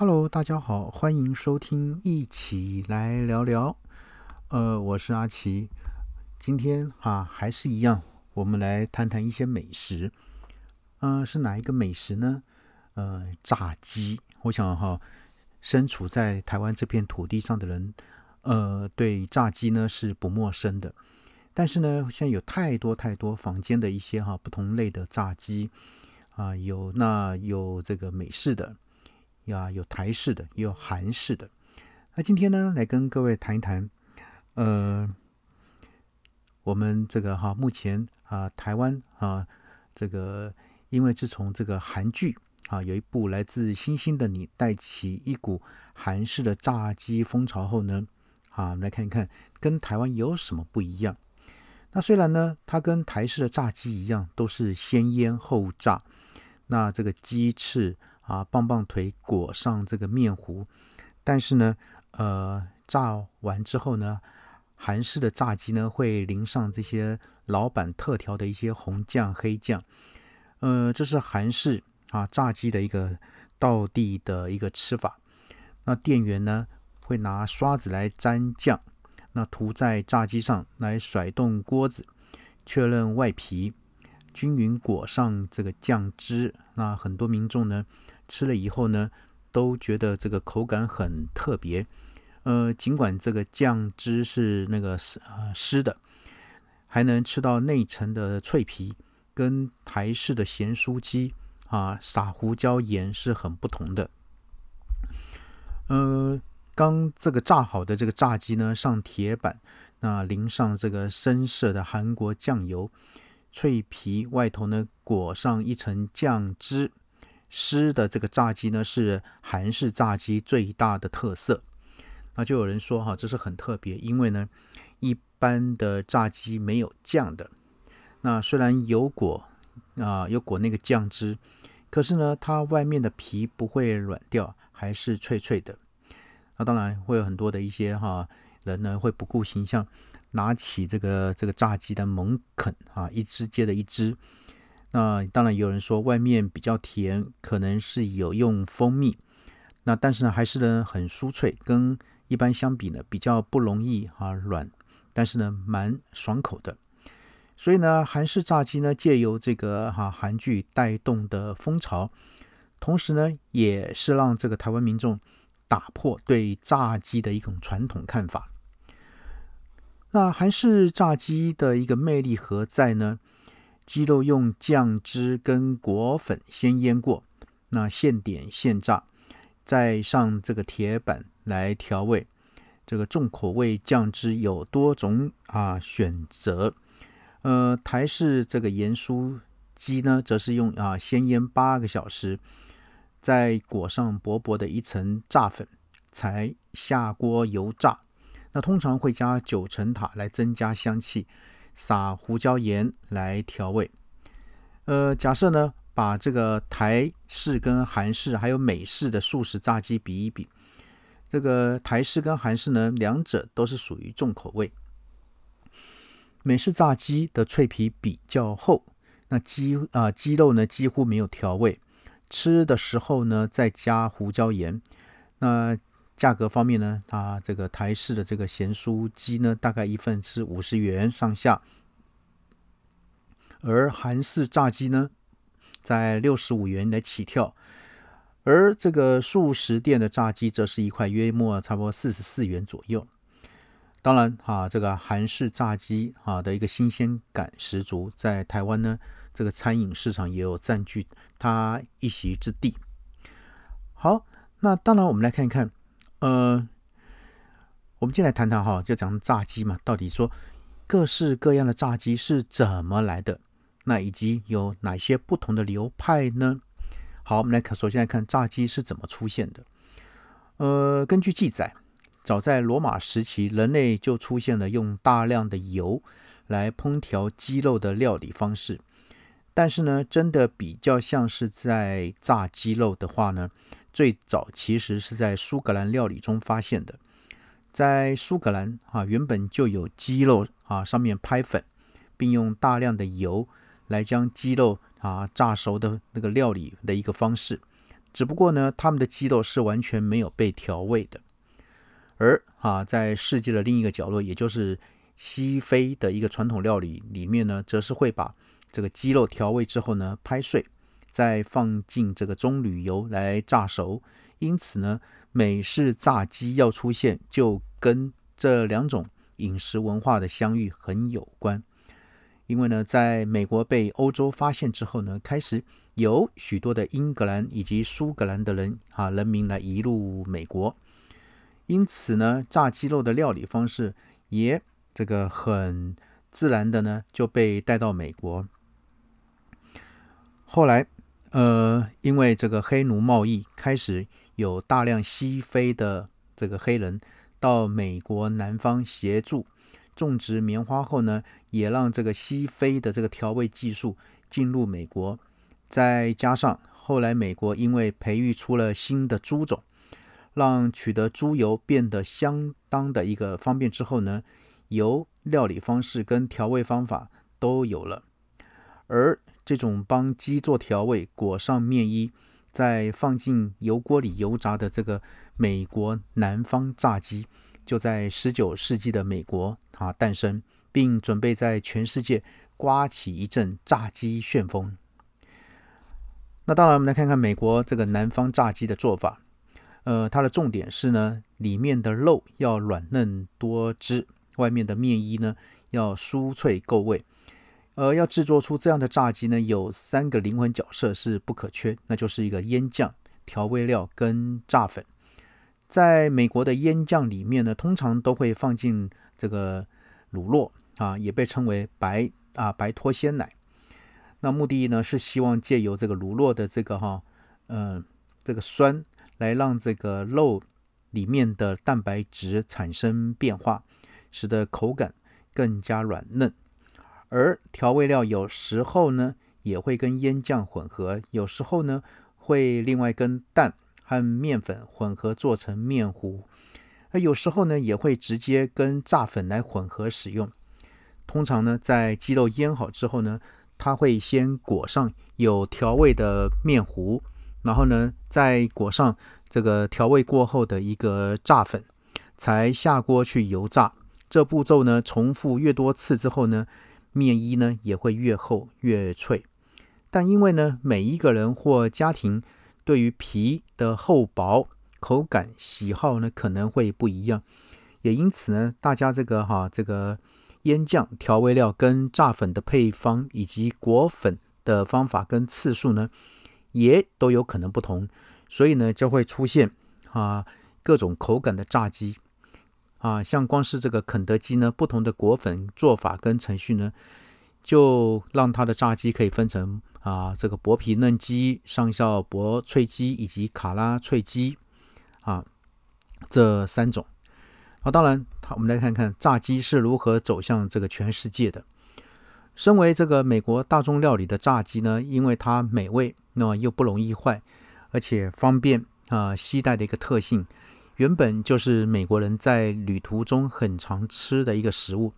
Hello，大家好，欢迎收听，一起来聊聊。呃，我是阿奇，今天啊还是一样，我们来谈谈一些美食。嗯，是哪一个美食呢？呃，炸鸡。我想哈，身处在台湾这片土地上的人，呃，对炸鸡呢是不陌生的。但是呢，现在有太多太多坊间的一些哈不同类的炸鸡啊，有那有这个美式的。呀，有台式的，也有韩式的。那今天呢，来跟各位谈一谈，呃，我们这个哈，目前啊，台湾啊，这个因为自从这个韩剧啊，有一部来自星星的你，带起一股韩式的炸鸡风潮后呢，啊，我们来看一看跟台湾有什么不一样。那虽然呢，它跟台式的炸鸡一样，都是先腌后炸，那这个鸡翅。啊，棒棒腿裹上这个面糊，但是呢，呃，炸完之后呢，韩式的炸鸡呢会淋上这些老板特调的一些红酱、黑酱，呃，这是韩式啊炸鸡的一个道地的一个吃法。那店员呢会拿刷子来沾酱，那涂在炸鸡上来甩动锅子，确认外皮均匀裹上这个酱汁。那很多民众呢。吃了以后呢，都觉得这个口感很特别。呃，尽管这个酱汁是那个湿啊湿的，还能吃到内层的脆皮，跟台式的咸酥鸡啊撒胡椒盐是很不同的。呃，刚这个炸好的这个炸鸡呢，上铁板，那淋上这个深色的韩国酱油，脆皮外头呢裹上一层酱汁。湿的这个炸鸡呢，是韩式炸鸡最大的特色。那就有人说哈，这是很特别，因为呢，一般的炸鸡没有酱的。那虽然有裹啊，有裹那个酱汁，可是呢，它外面的皮不会软掉，还是脆脆的。那当然会有很多的一些哈人呢，会不顾形象，拿起这个这个炸鸡的猛啃啊，一只接着一只。那当然有人说外面比较甜，可能是有用蜂蜜。那但是呢，还是呢很酥脆，跟一般相比呢比较不容易啊软，但是呢蛮爽口的。所以呢，韩式炸鸡呢借由这个哈韩剧带动的风潮，同时呢也是让这个台湾民众打破对炸鸡的一种传统看法。那韩式炸鸡的一个魅力何在呢？鸡肉用酱汁跟果粉先腌过，那现点现炸，再上这个铁板来调味。这个重口味酱汁有多种啊选择。呃，台式这个盐酥鸡呢，则是用啊先腌八个小时，再裹上薄薄的一层炸粉，才下锅油炸。那通常会加九层塔来增加香气。撒胡椒盐来调味。呃，假设呢，把这个台式跟韩式还有美式的素食炸鸡比一比，这个台式跟韩式呢，两者都是属于重口味。美式炸鸡的脆皮比较厚，那鸡啊鸡肉呢几乎没有调味，吃的时候呢再加胡椒盐。那价格方面呢，它这个台式的这个咸酥鸡呢，大概一份是五十元上下，而韩式炸鸡呢，在六十五元来起跳，而这个素食店的炸鸡则是一块约莫差不多四十四元左右。当然哈，这个韩式炸鸡啊的一个新鲜感十足，在台湾呢，这个餐饮市场也有占据它一席之地。好，那当然我们来看一看。呃，我们进来谈谈哈，就讲炸鸡嘛，到底说各式各样的炸鸡是怎么来的？那以及有哪些不同的流派呢？好，我们来看，首先来看炸鸡是怎么出现的。呃，根据记载，早在罗马时期，人类就出现了用大量的油来烹调鸡肉的料理方式。但是呢，真的比较像是在炸鸡肉的话呢？最早其实是在苏格兰料理中发现的，在苏格兰啊，原本就有鸡肉啊上面拍粉，并用大量的油来将鸡肉啊炸熟的那个料理的一个方式。只不过呢，他们的鸡肉是完全没有被调味的。而啊，在世界的另一个角落，也就是西非的一个传统料理里面呢，则是会把这个鸡肉调味之后呢，拍碎，再放进这个棕榈油来炸熟。因此呢，美式炸鸡要出现，就跟这两种饮食文化的相遇很有关。因为呢，在美国被欧洲发现之后呢，开始有许多的英格兰以及苏格兰的人啊人民来移入美国。因此呢，炸鸡肉的料理方式也这个很自然的呢就被带到美国。后来，呃，因为这个黑奴贸易开始有大量西非的这个黑人到美国南方协助种植棉花后呢，也让这个西非的这个调味技术进入美国。再加上后来美国因为培育出了新的猪种。让取得猪油变得相当的一个方便之后呢，油料理方式跟调味方法都有了。而这种帮鸡做调味、裹上面衣，再放进油锅里油炸的这个美国南方炸鸡，就在十九世纪的美国啊诞生，并准备在全世界刮起一阵炸鸡旋风。那当然，我们来看看美国这个南方炸鸡的做法。呃，它的重点是呢，里面的肉要软嫩多汁，外面的面衣呢要酥脆够味。而，要制作出这样的炸鸡呢，有三个灵魂角色是不可缺，那就是一个腌酱、调味料跟炸粉。在美国的腌酱里面呢，通常都会放进这个乳酪啊，也被称为白啊白脱鲜奶。那目的呢是希望借由这个乳酪的这个哈，嗯，这个酸。来让这个肉里面的蛋白质产生变化，使得口感更加软嫩。而调味料有时候呢也会跟腌酱混合，有时候呢会另外跟蛋和面粉混合做成面糊，而有时候呢也会直接跟炸粉来混合使用。通常呢在鸡肉腌好之后呢，它会先裹上有调味的面糊。然后呢，再裹上这个调味过后的一个炸粉，才下锅去油炸。这步骤呢，重复越多次之后呢，面衣呢也会越厚越脆。但因为呢，每一个人或家庭对于皮的厚薄、口感喜好呢可能会不一样，也因此呢，大家这个哈这个腌酱、调味料跟炸粉的配方以及裹粉的方法跟次数呢。也都有可能不同，所以呢就会出现啊各种口感的炸鸡啊，像光是这个肯德基呢，不同的果粉做法跟程序呢，就让它的炸鸡可以分成啊这个薄皮嫩鸡、上校薄脆鸡以及卡拉脆鸡啊这三种。好，当然，好，我们来看看炸鸡是如何走向这个全世界的。身为这个美国大众料理的炸鸡呢，因为它美味，那么又不容易坏，而且方便啊携带的一个特性，原本就是美国人在旅途中很常吃的一个食物。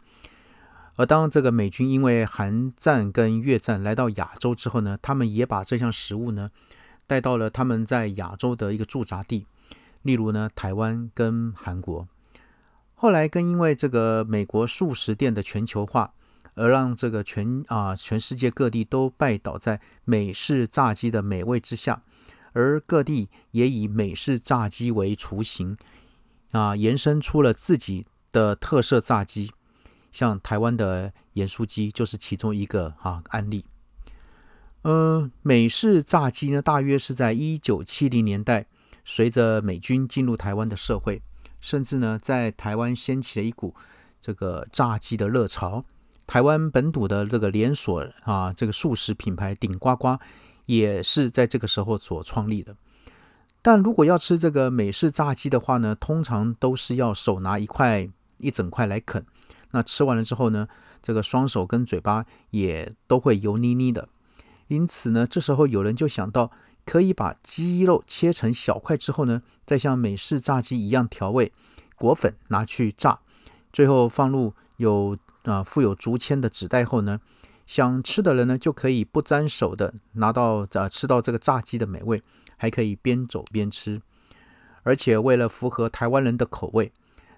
而当这个美军因为韩战跟越战来到亚洲之后呢，他们也把这项食物呢带到了他们在亚洲的一个驻扎地，例如呢台湾跟韩国。后来更因为这个美国素食店的全球化。而让这个全啊全世界各地都拜倒在美式炸鸡的美味之下，而各地也以美式炸鸡为雏形啊，延伸出了自己的特色炸鸡，像台湾的盐酥鸡就是其中一个啊案例。嗯，美式炸鸡呢，大约是在一九七零年代，随着美军进入台湾的社会，甚至呢在台湾掀起了一股这个炸鸡的热潮。台湾本土的这个连锁啊，这个素食品牌顶呱呱也是在这个时候所创立的。但如果要吃这个美式炸鸡的话呢，通常都是要手拿一块一整块来啃。那吃完了之后呢，这个双手跟嘴巴也都会油腻腻的。因此呢，这时候有人就想到，可以把鸡肉切成小块之后呢，再像美式炸鸡一样调味，裹粉拿去炸，最后放入有。啊，附有竹签的纸袋后呢，想吃的人呢就可以不沾手的拿到啊吃到这个炸鸡的美味，还可以边走边吃。而且为了符合台湾人的口味，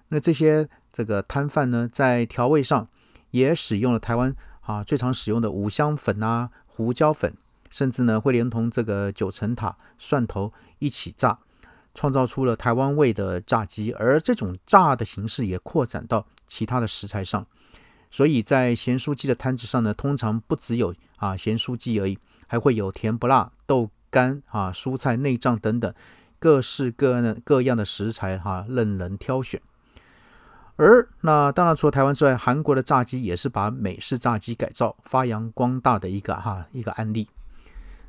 那这些这个摊贩呢，在调味上也使用了台湾啊最常使用的五香粉啊、胡椒粉，甚至呢会连同这个九层塔、蒜头一起炸，创造出了台湾味的炸鸡。而这种炸的形式也扩展到其他的食材上，所以在咸酥鸡的摊子上呢，通常不只有啊咸酥鸡而已，还会有甜不辣、豆干啊、蔬菜内脏等等。各式各样的各样的食材哈，任人挑选。而那当然除了台湾之外，韩国的炸鸡也是把美式炸鸡改造发扬光大的一个哈一个案例。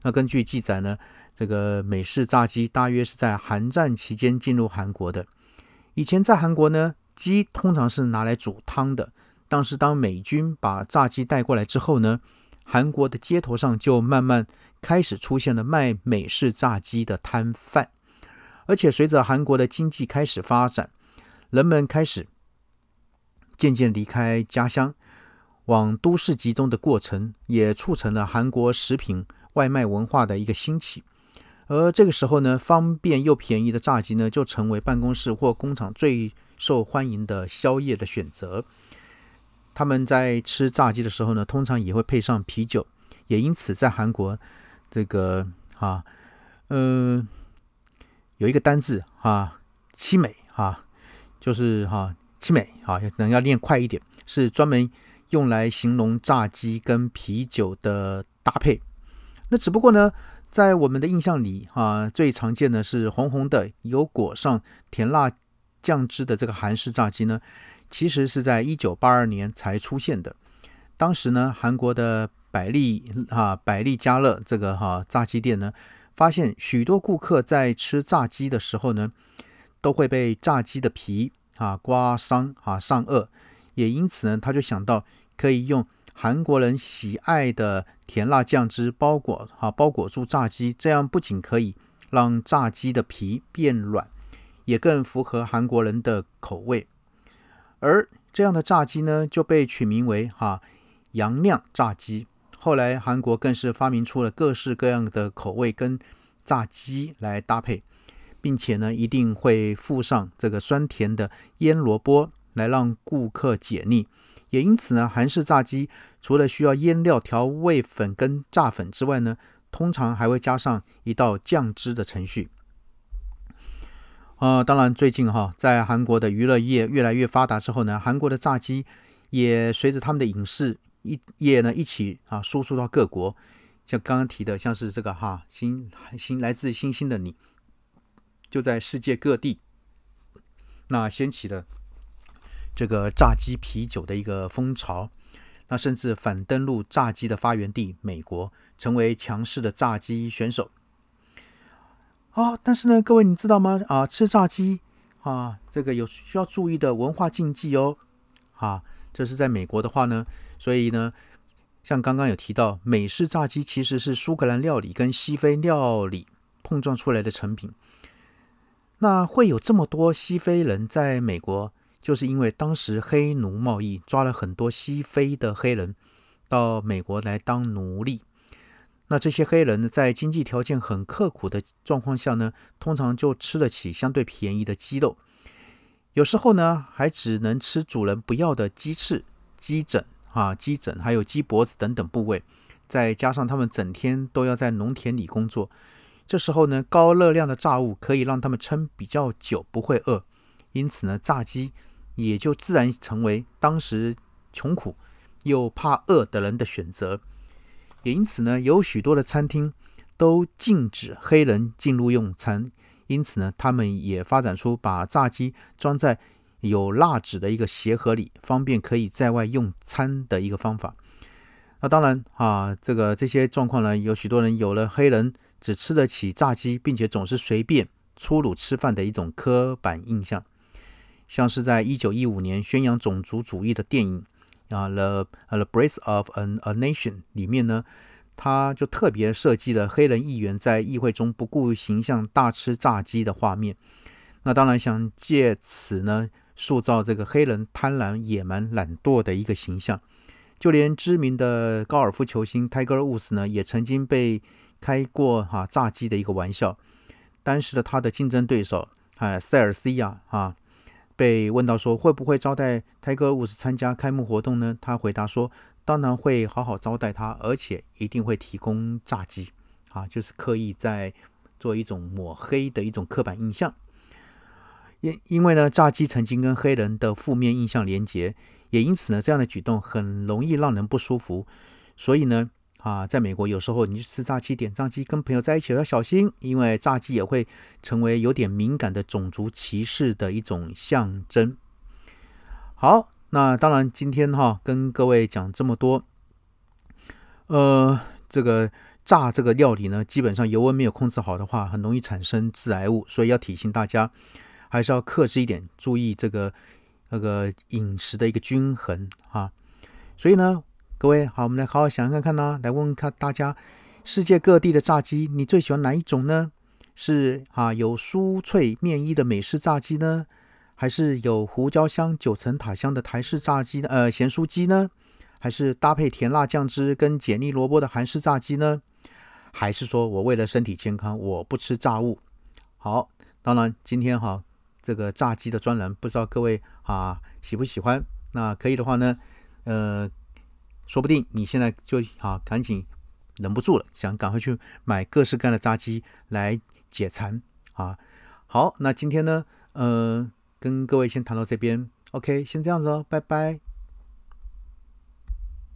那根据记载呢，这个美式炸鸡大约是在韩战期间进入韩国的。以前在韩国呢，鸡通常是拿来煮汤的。但是当美军把炸鸡带过来之后呢，韩国的街头上就慢慢开始出现了卖美式炸鸡的摊贩。而且随着韩国的经济开始发展，人们开始渐渐离开家乡，往都市集中的过程，也促成了韩国食品外卖文化的一个兴起。而这个时候呢，方便又便宜的炸鸡呢，就成为办公室或工厂最受欢迎的宵夜的选择。他们在吃炸鸡的时候呢，通常也会配上啤酒，也因此在韩国，这个啊，嗯。有一个单字啊，凄美啊，就是哈凄美啊，可能要念快一点，是专门用来形容炸鸡跟啤酒的搭配。那只不过呢，在我们的印象里啊，最常见的是红红的，有裹上甜辣酱汁的这个韩式炸鸡呢，其实是在一九八二年才出现的。当时呢，韩国的百利啊百利家乐这个哈炸鸡店呢。发现许多顾客在吃炸鸡的时候呢，都会被炸鸡的皮啊刮伤啊上颚，也因此呢，他就想到可以用韩国人喜爱的甜辣酱汁包裹啊包裹住炸鸡，这样不仅可以让炸鸡的皮变软，也更符合韩国人的口味。而这样的炸鸡呢，就被取名为哈杨酿炸鸡。后来，韩国更是发明出了各式各样的口味跟炸鸡来搭配，并且呢，一定会附上这个酸甜的腌萝卜来让顾客解腻。也因此呢，韩式炸鸡除了需要腌料、调味粉跟炸粉之外呢，通常还会加上一道酱汁的程序。啊，当然，最近哈，在韩国的娱乐业越来越发达之后呢，韩国的炸鸡也随着他们的影视。一页呢，一起啊输出到各国，像刚刚提的，像是这个哈星星来自星星的你，就在世界各地，那掀起了这个炸鸡啤酒的一个风潮，那甚至反登陆炸鸡的发源地美国，成为强势的炸鸡选手。啊，但是呢，各位你知道吗？啊，吃炸鸡啊，这个有需要注意的文化禁忌哦。啊，这是在美国的话呢。所以呢，像刚刚有提到，美式炸鸡其实是苏格兰料理跟西非料理碰撞出来的成品。那会有这么多西非人在美国，就是因为当时黑奴贸易抓了很多西非的黑人到美国来当奴隶。那这些黑人呢，在经济条件很刻苦的状况下呢，通常就吃得起相对便宜的鸡肉，有时候呢，还只能吃主人不要的鸡翅、鸡胗。啊，鸡胗还有鸡脖子等等部位，再加上他们整天都要在农田里工作，这时候呢，高热量的炸物可以让他们撑比较久，不会饿，因此呢，炸鸡也就自然成为当时穷苦又怕饿的人的选择。也因此呢，有许多的餐厅都禁止黑人进入用餐，因此呢，他们也发展出把炸鸡装在。有蜡纸的一个鞋盒里，方便可以在外用餐的一个方法。那当然啊，这个这些状况呢，有许多人有了黑人只吃得起炸鸡，并且总是随便粗鲁吃饭的一种刻板印象。像是在一九一五年宣扬种族主义的电影啊，《The The Breath of an A Nation》里面呢，他就特别设计了黑人议员在议会中不顾形象大吃炸鸡的画面。那当然想借此呢。塑造这个黑人贪婪、野蛮、懒惰的一个形象，就连知名的高尔夫球星 Tiger Woods 呢，也曾经被开过哈炸鸡的一个玩笑。当时的他的竞争对手啊塞尔西亚啊，被问到说会不会招待泰戈尔伍斯参加开幕活动呢？他回答说，当然会好好招待他，而且一定会提供炸鸡啊，就是刻意在做一种抹黑的一种刻板印象。因因为呢，炸鸡曾经跟黑人的负面印象连结，也因此呢，这样的举动很容易让人不舒服。所以呢，啊，在美国有时候你去吃炸鸡、点炸鸡，跟朋友在一起要小心，因为炸鸡也会成为有点敏感的种族歧视的一种象征。好，那当然今天哈跟各位讲这么多，呃，这个炸这个料理呢，基本上油温没有控制好的话，很容易产生致癌物，所以要提醒大家。还是要克制一点，注意这个那个饮食的一个均衡啊。所以呢，各位好，我们来好好想想看看呢，来问问看大家，世界各地的炸鸡，你最喜欢哪一种呢？是啊，有酥脆面衣的美式炸鸡呢，还是有胡椒香、九层塔香的台式炸鸡呃咸酥鸡呢？还是搭配甜辣酱汁跟解腻萝卜的韩式炸鸡呢？还是说我为了身体健康，我不吃炸物？好，当然今天哈。这个炸鸡的专栏，不知道各位啊喜不喜欢？那可以的话呢，呃，说不定你现在就啊赶紧忍不住了，想赶快去买各式各样的炸鸡来解馋啊。好，那今天呢，嗯，跟各位先谈到这边，OK，先这样子哦，拜拜。